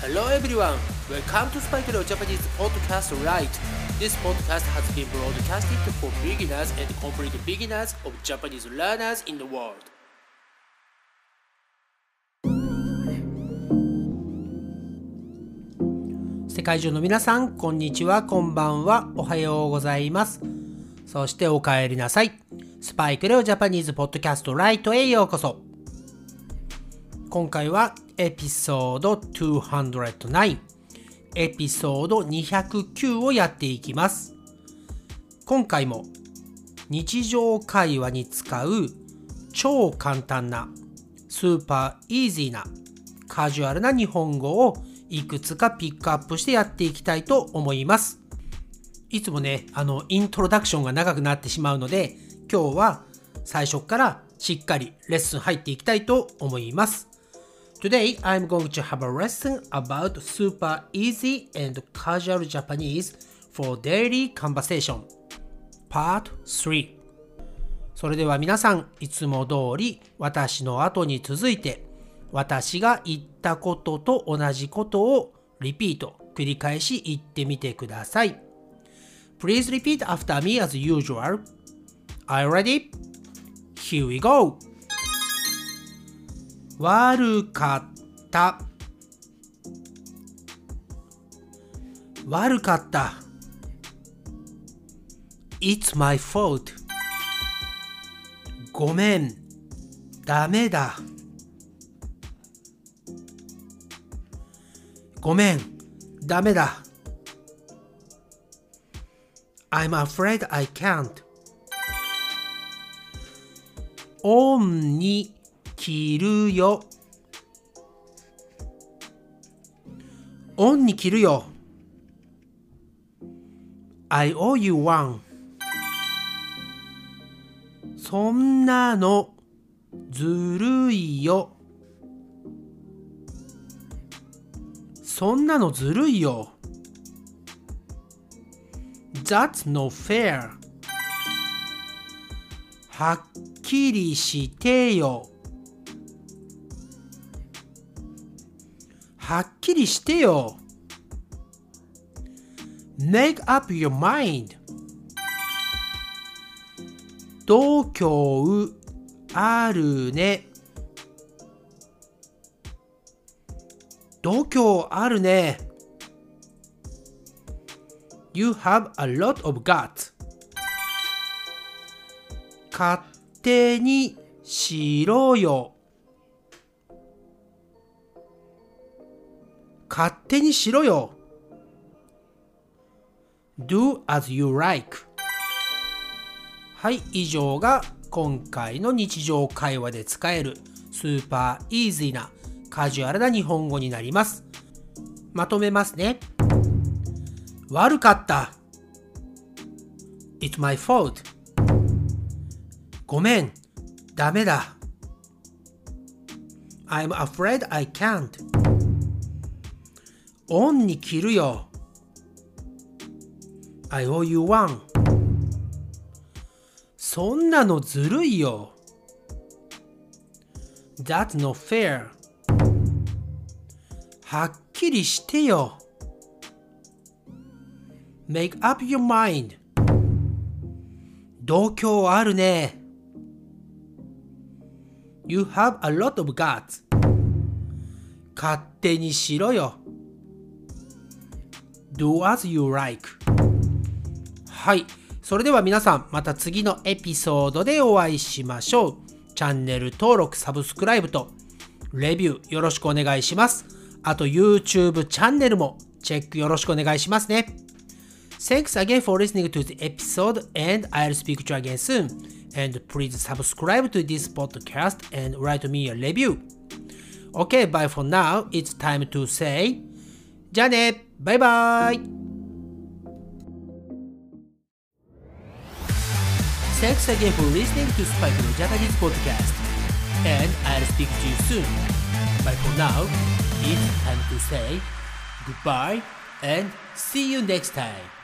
Hello everyone, welcome to Spike Leo Japanese podcast right. This podcast has been broadcasted for beginners and complete beginners of Japanese learners in the world. 世界中の皆さん、こんにちは、こんばんは、おはようございます。そしてお帰りなさい。スパイクレオジャパニーズポッドキャストライトへようこそ。今回はエピソード209、エピソード209をやっていきます。今回も日常会話に使う超簡単なスーパーイージーなカジュアルな日本語をいくつかピックアップしてやっていきたいと思います。いつもね、あの、イントロダクションが長くなってしまうので、今日は最初からしっかりレッスン入っていきたいと思います。Today, I'm going to have a lesson about super easy and casual Japanese for daily conversation. Part 3それでは皆さん、いつも通り私の後に続いて私が言ったことと同じことをリピート、繰り返し言ってみてください。Please repeat after me as usual. Are you ready? Here we go! 悪かった。悪かった。It's my fault. ごめん。ダメだ。ごめん。ダメだ。I'm afraid I can't. オンに着るよ。オンに着るよ。I owe you one. そんなのずるいよ。そんなのずるいよ。That's no fair. はっきりしてよ。はっきりしてよ。Make up your mind. 度胸あるね。度胸あるね。You have a lot of guts. 勝手にしろよ。勝手にしろよ。do as you like はい、以上が今回の日常会話で使えるスーパーイージーなカジュアルな日本語になります。まとめますね。悪かった。It's my fault. ごめん。ダメだ。I'm afraid I can't. オンに着るよ。I owe you one. そんなのずるいよ。That's not fair. はっきりしてよ。Make up your mind. 度胸あるね。You have a lot of guts. 勝手にしろよ。Do as you like はい。それでは皆さん、また次のエピソードでお会いしましょう。チャンネル登録、サブスクライブと、レビューよろしくお願いします。あと YouTube チャンネルもチェックよろしくお願いしますね。Thanks again for listening to the episode and I'll speak to you again soon. And please subscribe to this podcast and write me a review. Okay, bye for now. It's time to say じゃあねバイバイ Thanks again for listening to Spike no Japanese podcast. And I'll speak to you soon. But for now, it's time to say goodbye and see you next time.